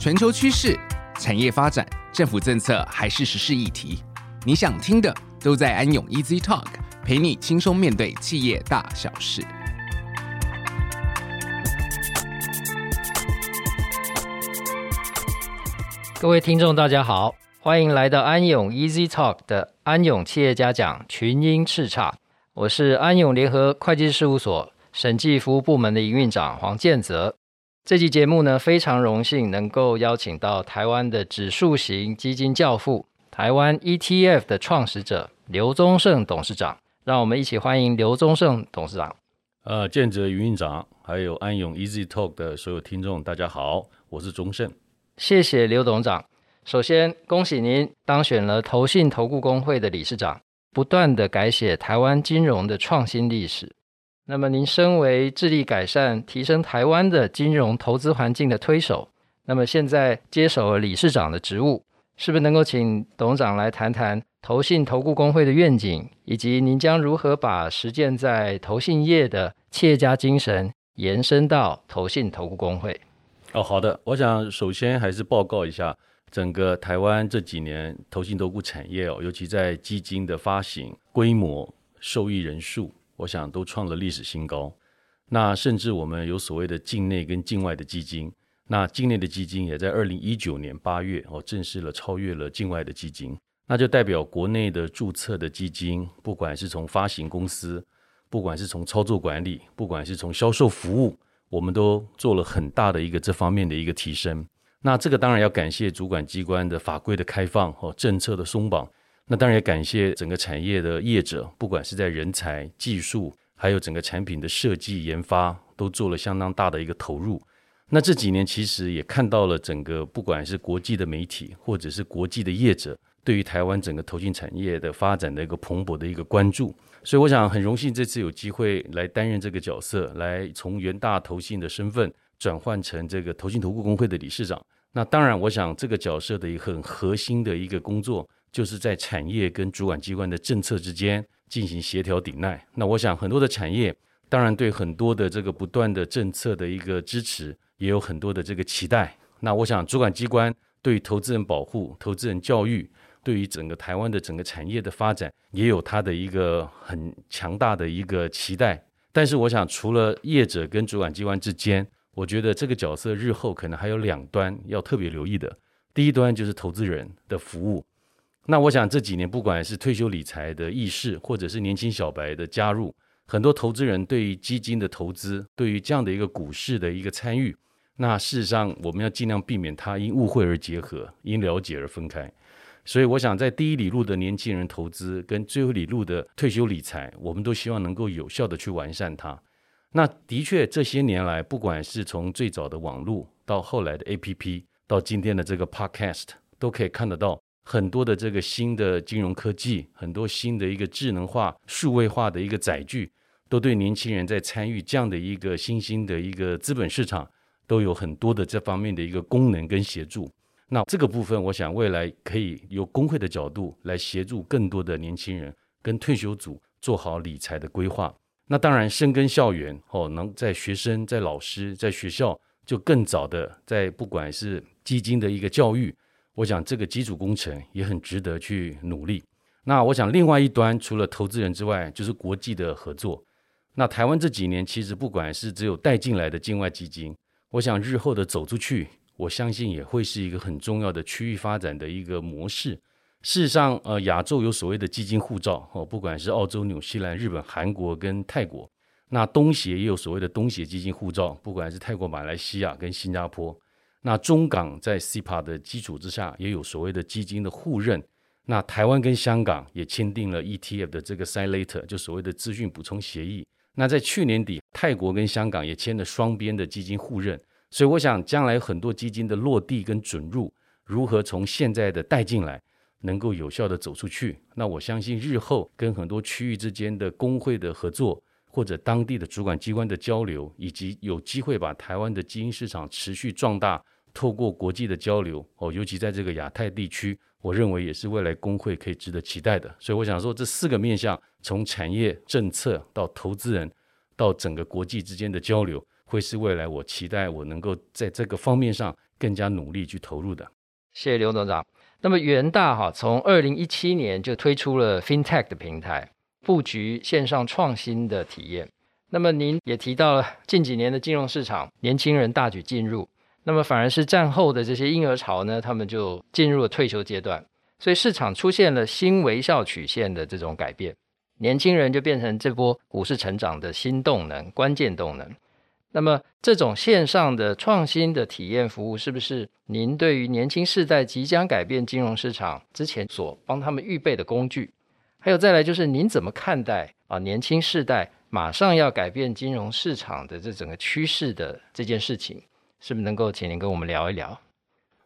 全球趋势、产业发展、政府政策还是时事议题，你想听的都在安永 Easy Talk，陪你轻松面对企业大小事。各位听众，大家好，欢迎来到安永 Easy Talk 的安永企业家讲群英叱咤。我是安永联合会计事务所审计服务部门的营运长黄建泽。这期节目呢，非常荣幸能够邀请到台湾的指数型基金教父、台湾 ETF 的创始者刘宗盛董事长。让我们一起欢迎刘宗盛董事长。呃，建泽云院长，还有安永 Easy Talk 的所有听众，大家好，我是宗盛。谢谢刘董事长。首先，恭喜您当选了投信投顾公会的理事长，不断的改写台湾金融的创新历史。那么，您身为致力改善、提升台湾的金融投资环境的推手，那么现在接手了理事长的职务，是不是能够请董事长来谈谈投信投顾工会的愿景，以及您将如何把实践在投信业的企业家精神延伸到投信投顾工会？哦，好的。我想首先还是报告一下，整个台湾这几年投信投顾产业哦，尤其在基金的发行规模、受益人数，我想都创了历史新高。那甚至我们有所谓的境内跟境外的基金，那境内的基金也在二零一九年八月哦，正式了超越了境外的基金。那就代表国内的注册的基金，不管是从发行公司，不管是从操作管理，不管是从销售服务。我们都做了很大的一个这方面的一个提升，那这个当然要感谢主管机关的法规的开放和政策的松绑，那当然也感谢整个产业的业者，不管是在人才、技术，还有整个产品的设计研发，都做了相当大的一个投入。那这几年其实也看到了整个不管是国际的媒体，或者是国际的业者，对于台湾整个投信产业的发展的一个蓬勃的一个关注。所以我想很荣幸这次有机会来担任这个角色，来从元大投信的身份转换成这个投信投顾公会的理事长。那当然，我想这个角色的一个很核心的一个工作，就是在产业跟主管机关的政策之间进行协调抵赖。那我想很多的产业，当然对很多的这个不断的政策的一个支持，也有很多的这个期待。那我想主管机关对于投资人保护、投资人教育。对于整个台湾的整个产业的发展，也有它的一个很强大的一个期待。但是，我想除了业者跟主管机关之间，我觉得这个角色日后可能还有两端要特别留意的。第一端就是投资人的服务。那我想这几年，不管是退休理财的意识，或者是年轻小白的加入，很多投资人对于基金的投资，对于这样的一个股市的一个参与，那事实上我们要尽量避免它因误会而结合，因了解而分开。所以，我想在第一里路的年轻人投资跟最后里路的退休理财，我们都希望能够有效地去完善它。那的确，这些年来，不管是从最早的网络到后来的 APP，到今天的这个 Podcast，都可以看得到很多的这个新的金融科技，很多新的一个智能化、数位化的一个载具，都对年轻人在参与这样的一个新兴的一个资本市场，都有很多的这方面的一个功能跟协助。那这个部分，我想未来可以由工会的角度来协助更多的年轻人跟退休组做好理财的规划。那当然，深耕校园哦，能在学生、在老师、在学校就更早的在不管是基金的一个教育，我想这个基础工程也很值得去努力。那我想另外一端，除了投资人之外，就是国际的合作。那台湾这几年其实不管是只有带进来的境外基金，我想日后的走出去。我相信也会是一个很重要的区域发展的一个模式。事实上，呃，亚洲有所谓的基金护照哦，不管是澳洲、纽西兰、日本、韩国跟泰国，那东协也有所谓的东协基金护照，不管是泰国、马来西亚跟新加坡。那中港在 CIPA 的基础之下，也有所谓的基金的互认。那台湾跟香港也签订了 ETF 的这个 Side Letter，就所谓的资讯补充协议。那在去年底，泰国跟香港也签了双边的基金互认。所以我想，将来很多基金的落地跟准入，如何从现在的带进来，能够有效的走出去？那我相信日后跟很多区域之间的工会的合作，或者当地的主管机关的交流，以及有机会把台湾的基因市场持续壮大，透过国际的交流哦，尤其在这个亚太地区，我认为也是未来工会可以值得期待的。所以我想说，这四个面向，从产业政策到投资人，到整个国际之间的交流。会是未来我期待我能够在这个方面上更加努力去投入的。谢谢刘董事长。那么元大哈从二零一七年就推出了 FinTech 的平台，布局线上创新的体验。那么您也提到了近几年的金融市场，年轻人大举进入，那么反而是战后的这些婴儿潮呢，他们就进入了退休阶段，所以市场出现了新微笑曲线的这种改变，年轻人就变成这波股市成长的新动能、关键动能。那么，这种线上的创新的体验服务，是不是您对于年轻世代即将改变金融市场之前所帮他们预备的工具？还有再来就是，您怎么看待啊年轻世代马上要改变金融市场的这整个趋势的这件事情？是不是能够请您跟我们聊一聊？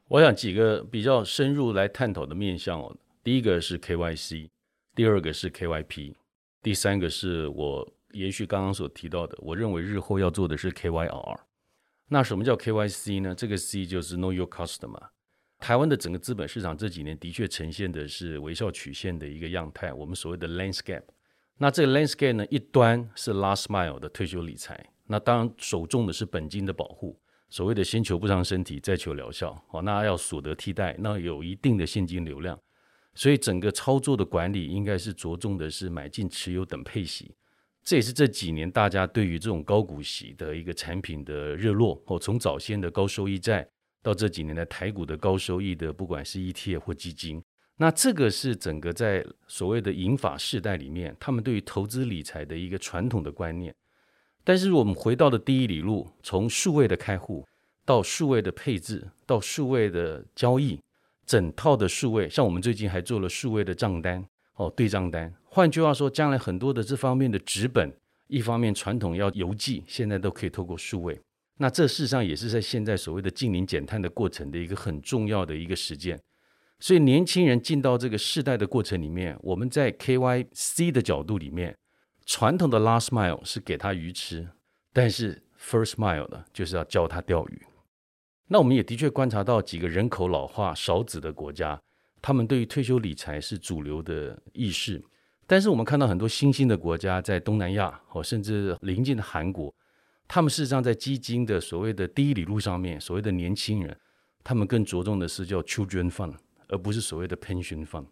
我想几个比较深入来探讨的面向哦。第一个是 KYC，第二个是 KYP，第三个是我。延续刚刚所提到的，我认为日后要做的是 KYR。那什么叫 KYC 呢？这个 C 就是 Know Your Customer。台湾的整个资本市场这几年的确呈现的是微笑曲线的一个样态，我们所谓的 Landscape。那这个 Landscape 呢，一端是 Last Mile 的退休理财，那当然首重的是本金的保护，所谓的先求不伤身体，再求疗效。哦，那要所得替代，那有一定的现金流量，所以整个操作的管理应该是着重的是买进、持有等配息。这也是这几年大家对于这种高股息的一个产品的热络哦，从早先的高收益债到这几年的台股的高收益的，不管是 ETF 或基金，那这个是整个在所谓的银发世代里面，他们对于投资理财的一个传统的观念。但是我们回到的第一里路，从数位的开户到数位的配置到数位的交易，整套的数位，像我们最近还做了数位的账单。哦，对账单。换句话说，将来很多的这方面的纸本，一方面传统要邮寄，现在都可以透过数位。那这事实上也是在现在所谓的净零减碳的过程的一个很重要的一个实践。所以年轻人进到这个世代的过程里面，我们在 KYC 的角度里面，传统的 Last Mile 是给他鱼吃，但是 First Mile 呢，就是要教他钓鱼。那我们也的确观察到几个人口老化少子的国家。他们对于退休理财是主流的意识，但是我们看到很多新兴的国家，在东南亚或甚至邻近的韩国，他们事实上在基金的所谓的第一里路上面，所谓的年轻人，他们更着重的是叫 children fund，而不是所谓的 pension fund。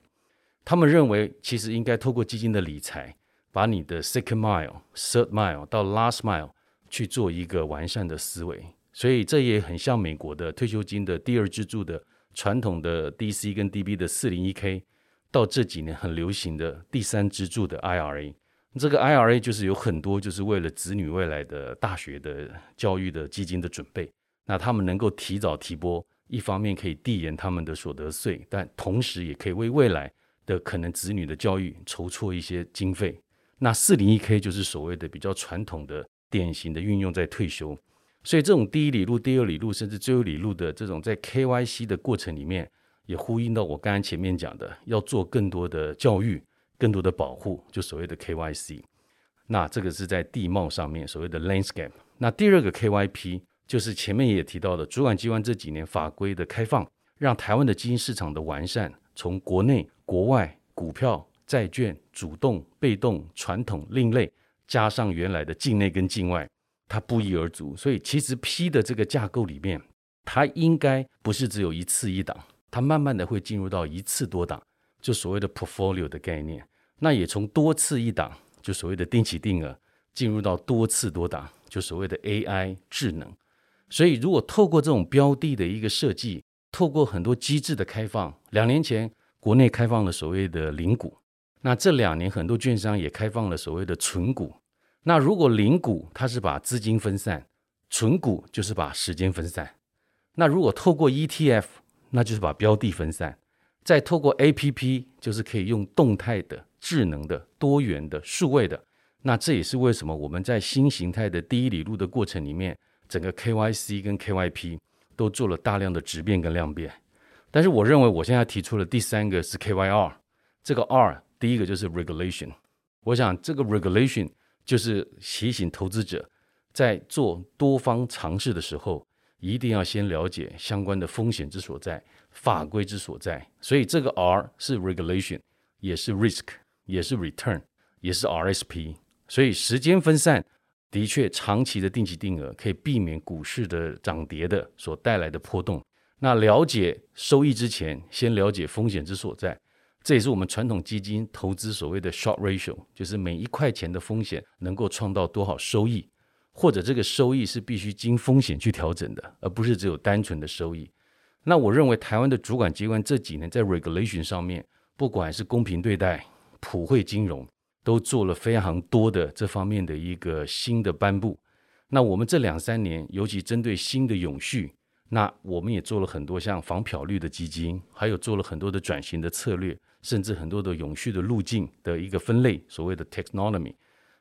他们认为，其实应该透过基金的理财，把你的 second mile、third mile 到 last mile 去做一个完善的思维。所以这也很像美国的退休金的第二支柱的。传统的 DC 跟 DB 的 401k，到这几年很流行的第三支柱的 IRA，这个 IRA 就是有很多就是为了子女未来的大学的教育的基金的准备。那他们能够提早提拨，一方面可以递延他们的所得税，但同时也可以为未来的可能子女的教育筹措一些经费。那 401k 就是所谓的比较传统的、典型的运用在退休。所以这种第一里路、第二里路，甚至最后里路的这种在 KYC 的过程里面，也呼应到我刚才前面讲的，要做更多的教育、更多的保护，就所谓的 KYC。那这个是在地貌上面所谓的 landscape。那第二个 KYP 就是前面也提到的，主管机关这几年法规的开放，让台湾的基金市场的完善，从国内、国外、股票、债券、主动、被动、传统、另类，加上原来的境内跟境外。它不一而足，所以其实 P 的这个架构里面，它应该不是只有一次一档，它慢慢的会进入到一次多档，就所谓的 portfolio 的概念。那也从多次一档，就所谓的定期定额，进入到多次多档，就所谓的 AI 智能。所以如果透过这种标的的一个设计，透过很多机制的开放，两年前国内开放了所谓的零股，那这两年很多券商也开放了所谓的存股。那如果零股它是把资金分散，存股就是把时间分散。那如果透过 ETF，那就是把标的分散。再透过 APP，就是可以用动态的、智能的、多元的、数位的。那这也是为什么我们在新形态的第一里路的过程里面，整个 KYC 跟 KYP 都做了大量的质变跟量变。但是我认为我现在提出了第三个是 KYR，这个 R 第一个就是 Regulation。我想这个 Regulation。就是提醒投资者，在做多方尝试的时候，一定要先了解相关的风险之所在、法规之所在。所以这个 R 是 regulation，也是 risk，也是 return，也是 RSP。所以时间分散，的确长期的定期定额可以避免股市的涨跌的所带来的波动。那了解收益之前，先了解风险之所在。这也是我们传统基金投资所谓的 short ratio，就是每一块钱的风险能够创造多少收益，或者这个收益是必须经风险去调整的，而不是只有单纯的收益。那我认为台湾的主管机关这几年在 regulation 上面，不管是公平对待、普惠金融，都做了非常多的这方面的一个新的颁布。那我们这两三年，尤其针对新的永续，那我们也做了很多像防漂绿的基金，还有做了很多的转型的策略。甚至很多的永续的路径的一个分类，所谓的 taxonomy，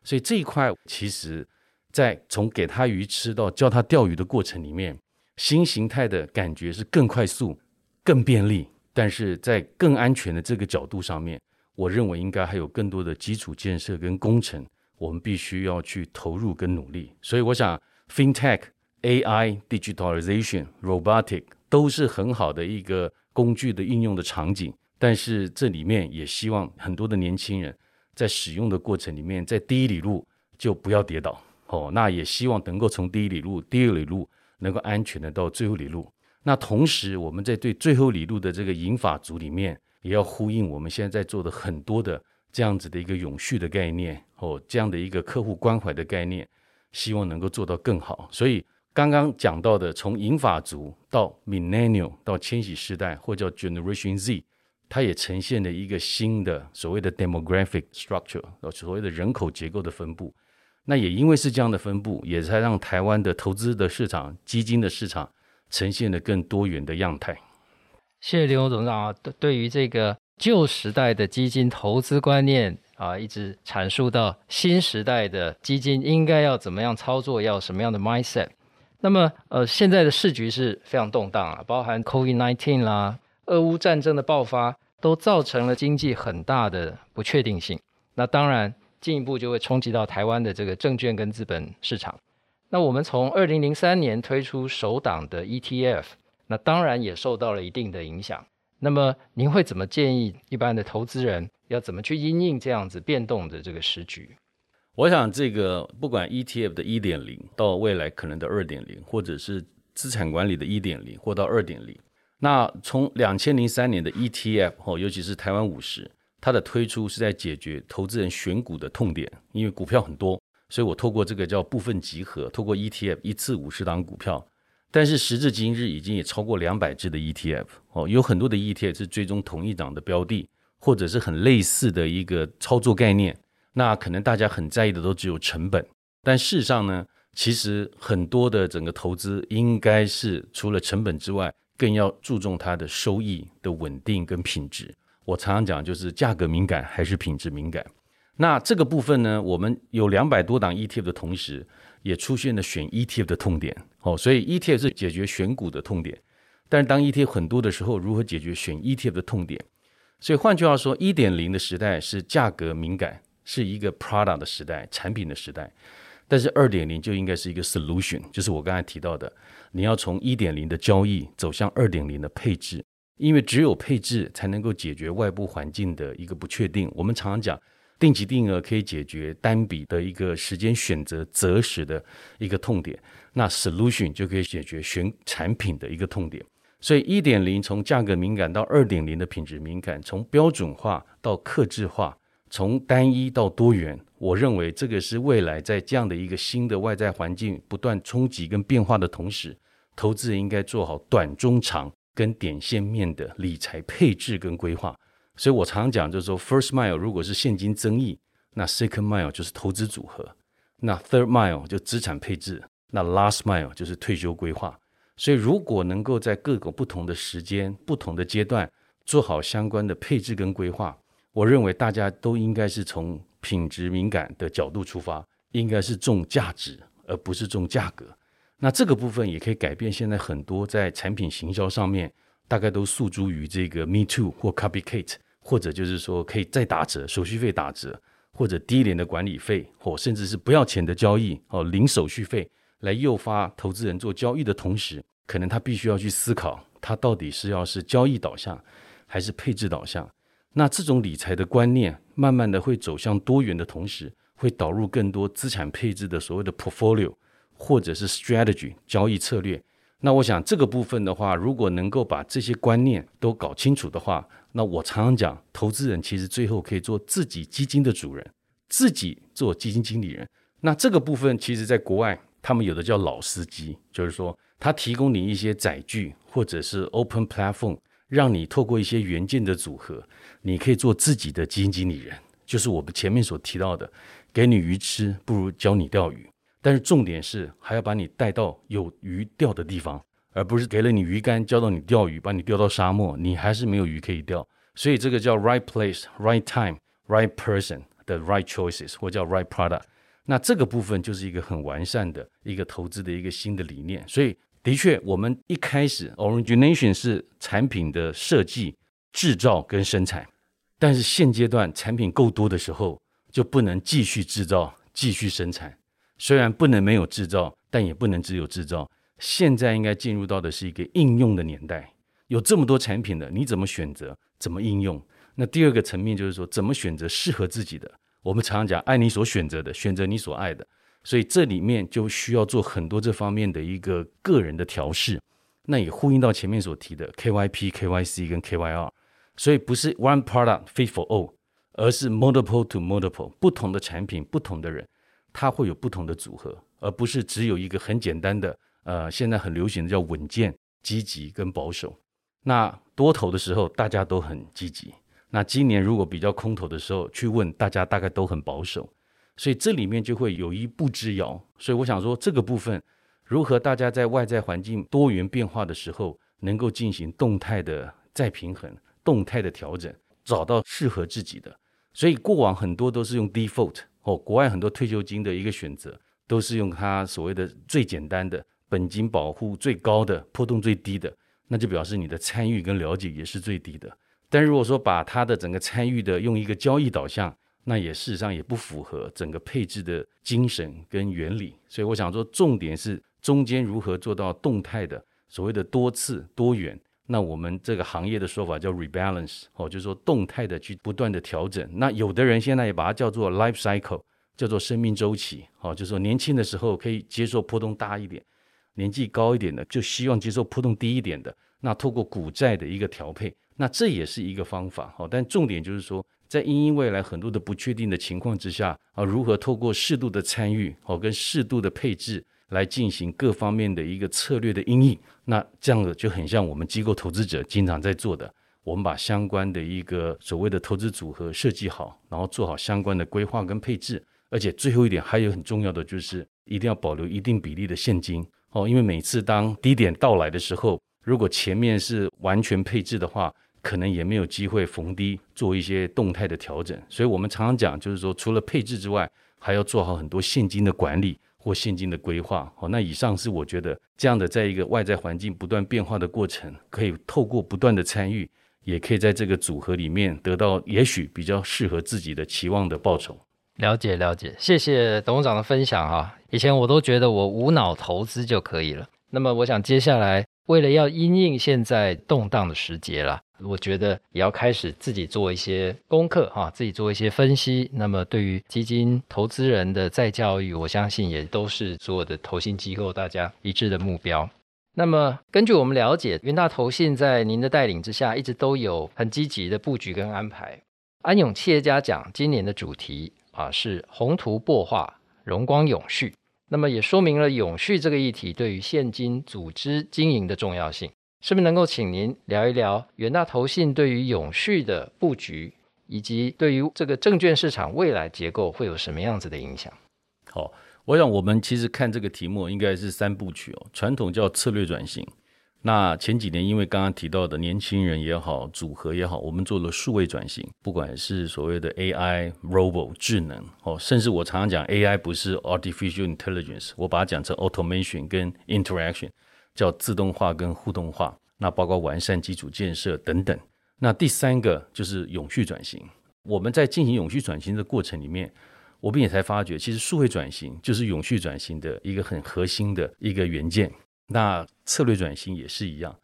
所以这一块其实，在从给他鱼吃到教他钓鱼的过程里面，新形态的感觉是更快速、更便利，但是在更安全的这个角度上面，我认为应该还有更多的基础建设跟工程，我们必须要去投入跟努力。所以我想，FinTech、AI、Digitalization、Robotic 都是很好的一个工具的应用的场景。但是这里面也希望很多的年轻人在使用的过程里面，在第一里路就不要跌倒哦。那也希望能够从第一里路、第二里路能够安全的到最后里路。那同时，我们在对最后里路的这个引法组里面，也要呼应我们现在在做的很多的这样子的一个永续的概念哦，这样的一个客户关怀的概念，希望能够做到更好。所以刚刚讲到的，从银发族到 Millennial 到千禧世代，或叫 Generation Z。它也呈现了一个新的所谓的 demographic structure，所谓的人口结构的分布。那也因为是这样的分布，也才让台湾的投资的市场、基金的市场呈现了更多元的样态。谢谢林总长啊，对于这个旧时代的基金投资观念啊，一直阐述到新时代的基金应该要怎么样操作，要什么样的 mindset。那么，呃，现在的市局是非常动荡啊，包含 COVID-19 啦。俄乌战争的爆发都造成了经济很大的不确定性，那当然进一步就会冲击到台湾的这个证券跟资本市场。那我们从二零零三年推出首档的 ETF，那当然也受到了一定的影响。那么您会怎么建议一般的投资人要怎么去因应这样子变动的这个时局？我想这个不管 ETF 的一点零到未来可能的二点零，或者是资产管理的一点零或到二点零。那从两千零三年的 ETF 哦，尤其是台湾五十，它的推出是在解决投资人选股的痛点，因为股票很多，所以我透过这个叫部分集合，透过 ETF 一次五十档股票。但是时至今日，已经也超过两百只的 ETF 哦，有很多的 ETF 是追踪同一档的标的，或者是很类似的一个操作概念。那可能大家很在意的都只有成本，但事实上呢，其实很多的整个投资应该是除了成本之外。更要注重它的收益的稳定跟品质。我常常讲，就是价格敏感还是品质敏感。那这个部分呢，我们有两百多档 ETF 的同时，也出现了选 ETF 的痛点。哦，所以 ETF 是解决选股的痛点，但是当 ETF 很多的时候，如何解决选 ETF 的痛点？所以换句话说，一点零的时代是价格敏感，是一个 product 的时代，产品的时代。但是二点零就应该是一个 solution，就是我刚才提到的。你要从一点零的交易走向二点零的配置，因为只有配置才能够解决外部环境的一个不确定。我们常常讲，定期定额可以解决单笔的一个时间选择择时的一个痛点，那 solution 就可以解决选产品的一个痛点。所以一点零从价格敏感到二点零的品质敏感，从标准化到克制化，从单一到多元，我认为这个是未来在这样的一个新的外在环境不断冲击跟变化的同时，投资人应该做好短、中、长跟点线面的理财配置跟规划。所以我常常讲，就是说，first mile 如果是现金增益，那 second mile 就是投资组合，那 third mile 就资产配置，那 last mile 就是退休规划。所以如果能够在各个不同的时间、不同的阶段做好相关的配置跟规划。我认为大家都应该是从品质敏感的角度出发，应该是重价值而不是重价格。那这个部分也可以改变现在很多在产品行销上面，大概都诉诸于这个 Me Too 或 Copycat，或者就是说可以再打折，手续费打折，或者低廉的管理费，或甚至是不要钱的交易哦，零手续费来诱发投资人做交易的同时，可能他必须要去思考，他到底是要是交易导向还是配置导向。那这种理财的观念，慢慢的会走向多元的同时，会导入更多资产配置的所谓的 portfolio，或者是 strategy 交易策略，那我想这个部分的话，如果能够把这些观念都搞清楚的话，那我常常讲，投资人其实最后可以做自己基金的主人，自己做基金经理人。那这个部分，其实在国外，他们有的叫老司机，就是说他提供你一些载具或者是 open platform，让你透过一些元件的组合，你可以做自己的基金经理人。就是我们前面所提到的，给你鱼吃，不如教你钓鱼。但是重点是还要把你带到有鱼钓的地方，而不是给了你鱼竿教到你钓鱼，把你钓到沙漠，你还是没有鱼可以钓。所以这个叫 right place, right time, right person 的 right choices，或叫 right product。那这个部分就是一个很完善的一个投资的一个新的理念。所以的确，我们一开始 origination 是产品的设计、制造跟生产，但是现阶段产品够多的时候，就不能继续制造、继续生产。虽然不能没有制造，但也不能只有制造。现在应该进入到的是一个应用的年代，有这么多产品的，你怎么选择？怎么应用？那第二个层面就是说，怎么选择适合自己的？我们常常讲，爱你所选择的，选择你所爱的。所以这里面就需要做很多这方面的一个个人的调试。那也呼应到前面所提的 KYP、KYC 跟 KYR。所以不是 one product fit for all，而是 multiple to multiple，不同的产品，不同的人。它会有不同的组合，而不是只有一个很简单的。呃，现在很流行的叫稳健、积极跟保守。那多头的时候大家都很积极，那今年如果比较空头的时候去问大家，大概都很保守。所以这里面就会有一步之遥。所以我想说，这个部分如何大家在外在环境多元变化的时候，能够进行动态的再平衡、动态的调整，找到适合自己的。所以过往很多都是用 default。哦，国外很多退休金的一个选择，都是用它所谓的最简单的本金保护最高的波动最低的，那就表示你的参与跟了解也是最低的。但如果说把它的整个参与的用一个交易导向，那也事实上也不符合整个配置的精神跟原理。所以我想说，重点是中间如何做到动态的所谓的多次多元。那我们这个行业的说法叫 rebalance，哦，就是说动态的去不断的调整。那有的人现在也把它叫做 life cycle，叫做生命周期，哦，就是说年轻的时候可以接受波动大一点，年纪高一点的就希望接受波动低一点的。那透过股债的一个调配，那这也是一个方法，哦。但重点就是说，在因应未来很多的不确定的情况之下，啊，如何透过适度的参与，哦，跟适度的配置。来进行各方面的一个策略的应应，那这样子就很像我们机构投资者经常在做的。我们把相关的一个所谓的投资组合设计好，然后做好相关的规划跟配置。而且最后一点还有很重要的就是一定要保留一定比例的现金哦，因为每次当低点到来的时候，如果前面是完全配置的话，可能也没有机会逢低做一些动态的调整。所以我们常常讲，就是说除了配置之外，还要做好很多现金的管理。或现金的规划，好，那以上是我觉得这样的，在一个外在环境不断变化的过程，可以透过不断的参与，也可以在这个组合里面得到也许比较适合自己的期望的报酬。了解了解，谢谢董事长的分享哈。以前我都觉得我无脑投资就可以了，那么我想接下来为了要因应现在动荡的时节了。我觉得也要开始自己做一些功课哈，自己做一些分析。那么对于基金投资人的再教育，我相信也都是所有的投信机构大家一致的目标。那么根据我们了解，元大投信在您的带领之下，一直都有很积极的布局跟安排。安永企业家奖今年的主题啊是宏图擘画，荣光永续。那么也说明了永续这个议题对于现金组织经营的重要性。是不是能够请您聊一聊远大投信对于永续的布局，以及对于这个证券市场未来结构会有什么样子的影响？好，我想我们其实看这个题目应该是三部曲哦。传统叫策略转型，那前几年因为刚刚提到的年轻人也好，组合也好，我们做了数位转型，不管是所谓的 AI、Robo 智能哦，甚至我常常讲 AI 不是 Artificial Intelligence，我把它讲成 Automation 跟 Interaction。叫自动化跟互动化，那包括完善基础建设等等。那第三个就是永续转型。我们在进行永续转型的过程里面，我们也才发觉，其实数位转型就是永续转型的一个很核心的一个元件。那策略转型也是一样。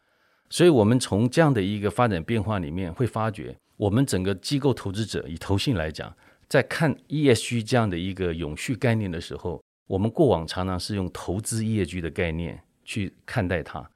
所以，我们从这样的一个发展变化里面，会发觉，我们整个机构投资者以投信来讲，在看 ESG 这样的一个永续概念的时候，我们过往常常是用投资 ESG 的概念。去看待它。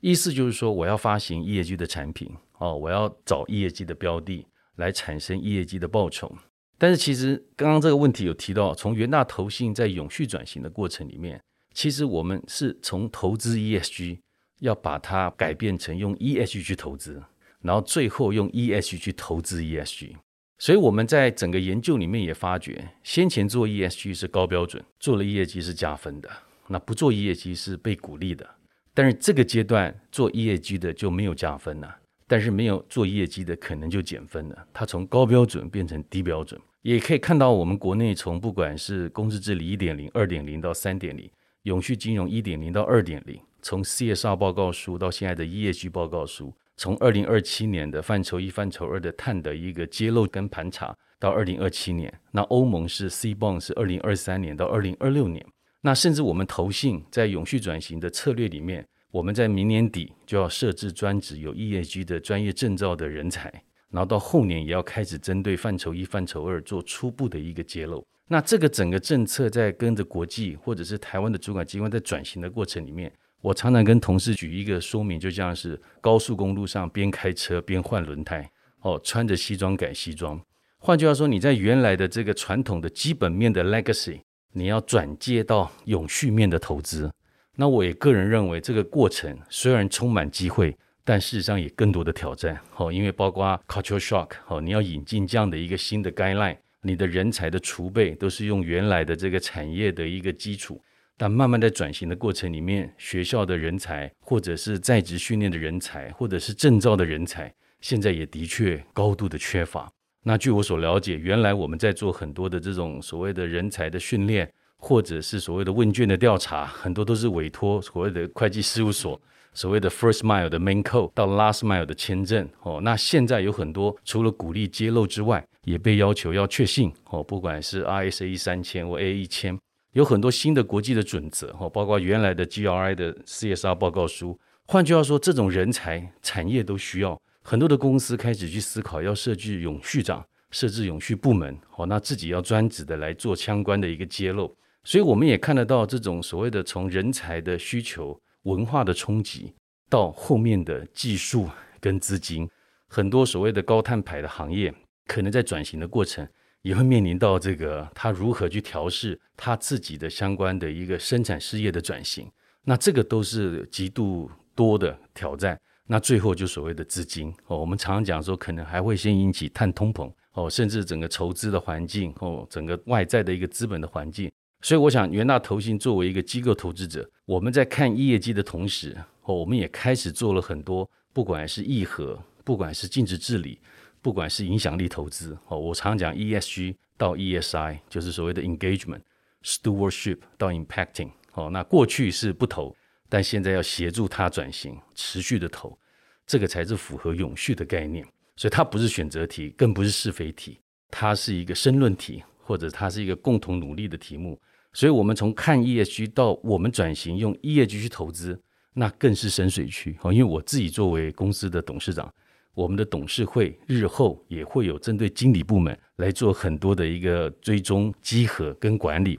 意思就是说，我要发行 ESG 的产品哦，我要找 ESG 的标的来产生 ESG 的报酬。但是其实刚刚这个问题有提到，从元大投信在永续转型的过程里面，其实我们是从投资 ESG 要把它改变成用 ESG 去投资，然后最后用 ESG 去投资 ESG。所以我们在整个研究里面也发觉，先前做 ESG 是高标准，做了 ESG 是加分的，那不做 ESG 是被鼓励的。但是这个阶段做 ESG 的就没有加分了，但是没有做 ESG 的可能就减分了。它从高标准变成低标准，也可以看到我们国内从不管是公司治理一点零、二点零到三点零，永续金融一点零到二点零，从 CSR 报告书到现在的 ESG 报告书，从二零二七年的范畴一、范畴二的碳的一个揭露跟盘查，到二零二七年，那欧盟是 C Bond 是二零二三年到二零二六年。那甚至我们投信在永续转型的策略里面，我们在明年底就要设置专职有 ESG 的专业证照的人才，然后到后年也要开始针对范畴一、范畴二做初步的一个揭露。那这个整个政策在跟着国际或者是台湾的主管机关在转型的过程里面，我常常跟同事举一个说明，就像是高速公路上边开车边换轮胎，哦，穿着西装改西装。换句话说，你在原来的这个传统的基本面的 legacy。你要转接到永续面的投资，那我也个人认为这个过程虽然充满机会，但事实上也更多的挑战。好，因为包括 culture shock，好，你要引进这样的一个新的 guideline，你的人才的储备都是用原来的这个产业的一个基础，但慢慢在转型的过程里面，学校的人才或者是在职训练的人才，或者是证照的人才，现在也的确高度的缺乏。那据我所了解，原来我们在做很多的这种所谓的人才的训练，或者是所谓的问卷的调查，很多都是委托所谓的会计事务所，所谓的 first mile 的 main code 到 last mile 的签证。哦，那现在有很多除了鼓励揭露之外，也被要求要确信。哦，不管是 RSA 三千或 A 一千，有很多新的国际的准则。哦，包括原来的 GRI 的 CSR 报告书。换句话说，这种人才产业都需要。很多的公司开始去思考要设置永续长，设置永续部门，好，那自己要专职的来做相关的一个揭露。所以我们也看得到这种所谓的从人才的需求、文化的冲击，到后面的技术跟资金，很多所谓的高碳排的行业，可能在转型的过程也会面临到这个他如何去调试他自己的相关的一个生产事业的转型。那这个都是极度多的挑战。那最后就所谓的资金哦，我们常常讲说，可能还会先引起碳通膨哦，甚至整个筹资的环境哦，整个外在的一个资本的环境。所以，我想元大投信作为一个机构投资者，我们在看业绩的同时哦，我们也开始做了很多，不管是议和，不管是尽职治理，不管是影响力投资哦。我常讲 ESG 到 ESI，就是所谓的 engagement stewardship 到 impacting 哦。那过去是不投。但现在要协助他转型，持续的投，这个才是符合永续的概念。所以它不是选择题，更不是是非题，它是一个申论题，或者它是一个共同努力的题目。所以，我们从看 ESG 到我们转型用 ESG 去投资，那更是深水区。因为我自己作为公司的董事长，我们的董事会日后也会有针对经理部门来做很多的一个追踪、稽核跟管理。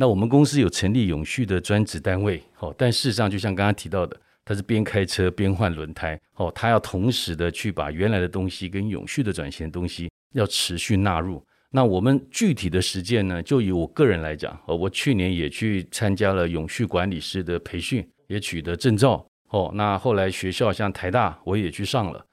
那我们公司有成立永续的专职单位，哦，但事实上就像刚刚提到的，它是边开车边换轮胎，哦，它要同时的去把原来的东西跟永续的转型的东西要持续纳入。那我们具体的实践呢，就以我个人来讲，哦，我去年也去参加了永续管理师的培训，也取得证照，哦，那后来学校像台大我也去上了。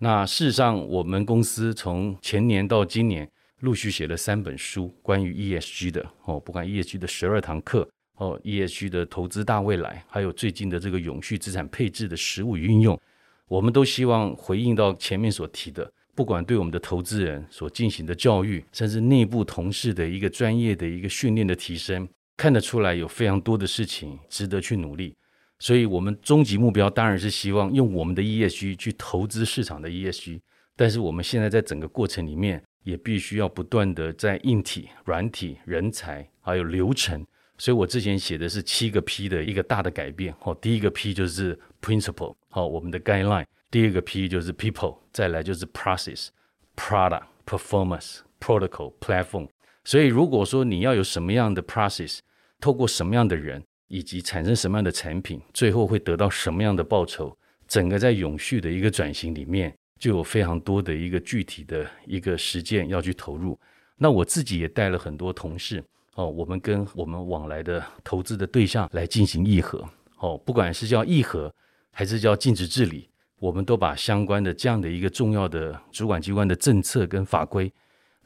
那事实上，我们公司从前年到今年。陆续写了三本书，关于 ESG 的哦，不管 ESG 的十二堂课哦，ESG 的投资大未来，还有最近的这个永续资产配置的实务与运用，我们都希望回应到前面所提的，不管对我们的投资人所进行的教育，甚至内部同事的一个专业的一个训练的提升，看得出来有非常多的事情值得去努力。所以，我们终极目标当然是希望用我们的 ESG 去投资市场的 ESG，但是我们现在在整个过程里面。也必须要不断的在硬体、软体、人才还有流程，所以我之前写的是七个 P 的一个大的改变。哦，第一个 P 就是 Principle，好，我们的 Guideline；第二个 P 就是 People，再来就是 Process、Product、Performance、Protocol、Platform。所以如果说你要有什么样的 Process，透过什么样的人，以及产生什么样的产品，最后会得到什么样的报酬，整个在永续的一个转型里面，就有非常多的一个具体的一个实践要去投入。那我自己也带了很多同事哦，我们跟我们往来的投资的对象来进行议和哦，不管是叫议和还是叫尽职治理，我们都把相关的这样的一个重要的主管机关的政策跟法规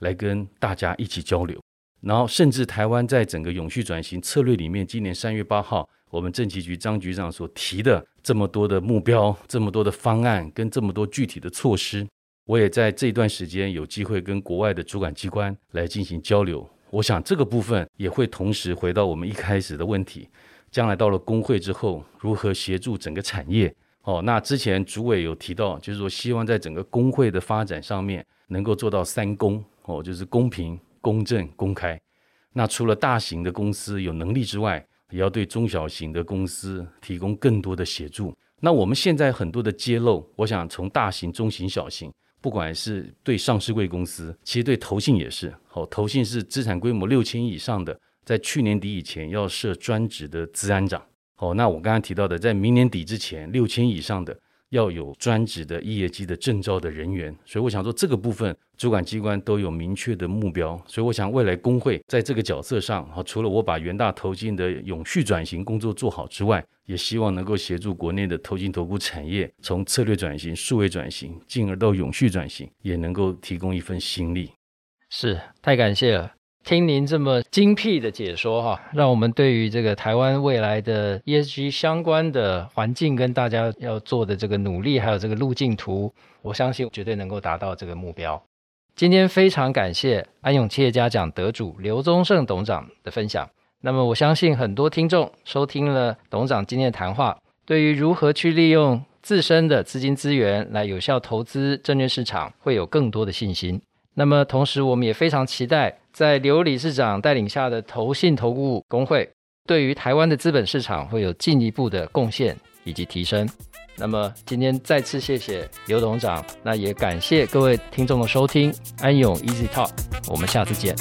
来跟大家一起交流。然后，甚至台湾在整个永续转型策略里面，今年三月八号，我们政企局张局长所提的这么多的目标、这么多的方案跟这么多具体的措施，我也在这段时间有机会跟国外的主管机关来进行交流。我想这个部分也会同时回到我们一开始的问题：将来到了工会之后，如何协助整个产业？哦，那之前主委有提到，就是说希望在整个工会的发展上面能够做到三公哦，就是公平。公正公开，那除了大型的公司有能力之外，也要对中小型的公司提供更多的协助。那我们现在很多的揭露，我想从大型、中型、小型，不管是对上市贵公司，其实对投信也是。好，投信是资产规模六千亿以上的，在去年底以前要设专职的资安长。好，那我刚刚提到的，在明年底之前，六千亿以上的。要有专职的业绩的证照的人员，所以我想说这个部分主管机关都有明确的目标，所以我想未来工会在这个角色上，除了我把元大投进的永续转型工作做好之外，也希望能够协助国内的投进投顾产业从策略转型、数位转型，进而到永续转型，也能够提供一份心力。是，太感谢了。听您这么精辟的解说哈，让我们对于这个台湾未来的 ESG 相关的环境跟大家要做的这个努力，还有这个路径图，我相信绝对能够达到这个目标。今天非常感谢安永企业家奖得主刘宗盛董事长的分享。那么我相信很多听众收听了董事长今天的谈话，对于如何去利用自身的资金资源来有效投资证券市场，会有更多的信心。那么同时，我们也非常期待。在刘理事长带领下的投信投顾工会，对于台湾的资本市场会有进一步的贡献以及提升。那么今天再次谢谢刘董事长，那也感谢各位听众的收听，安永 Easy Talk，我们下次见。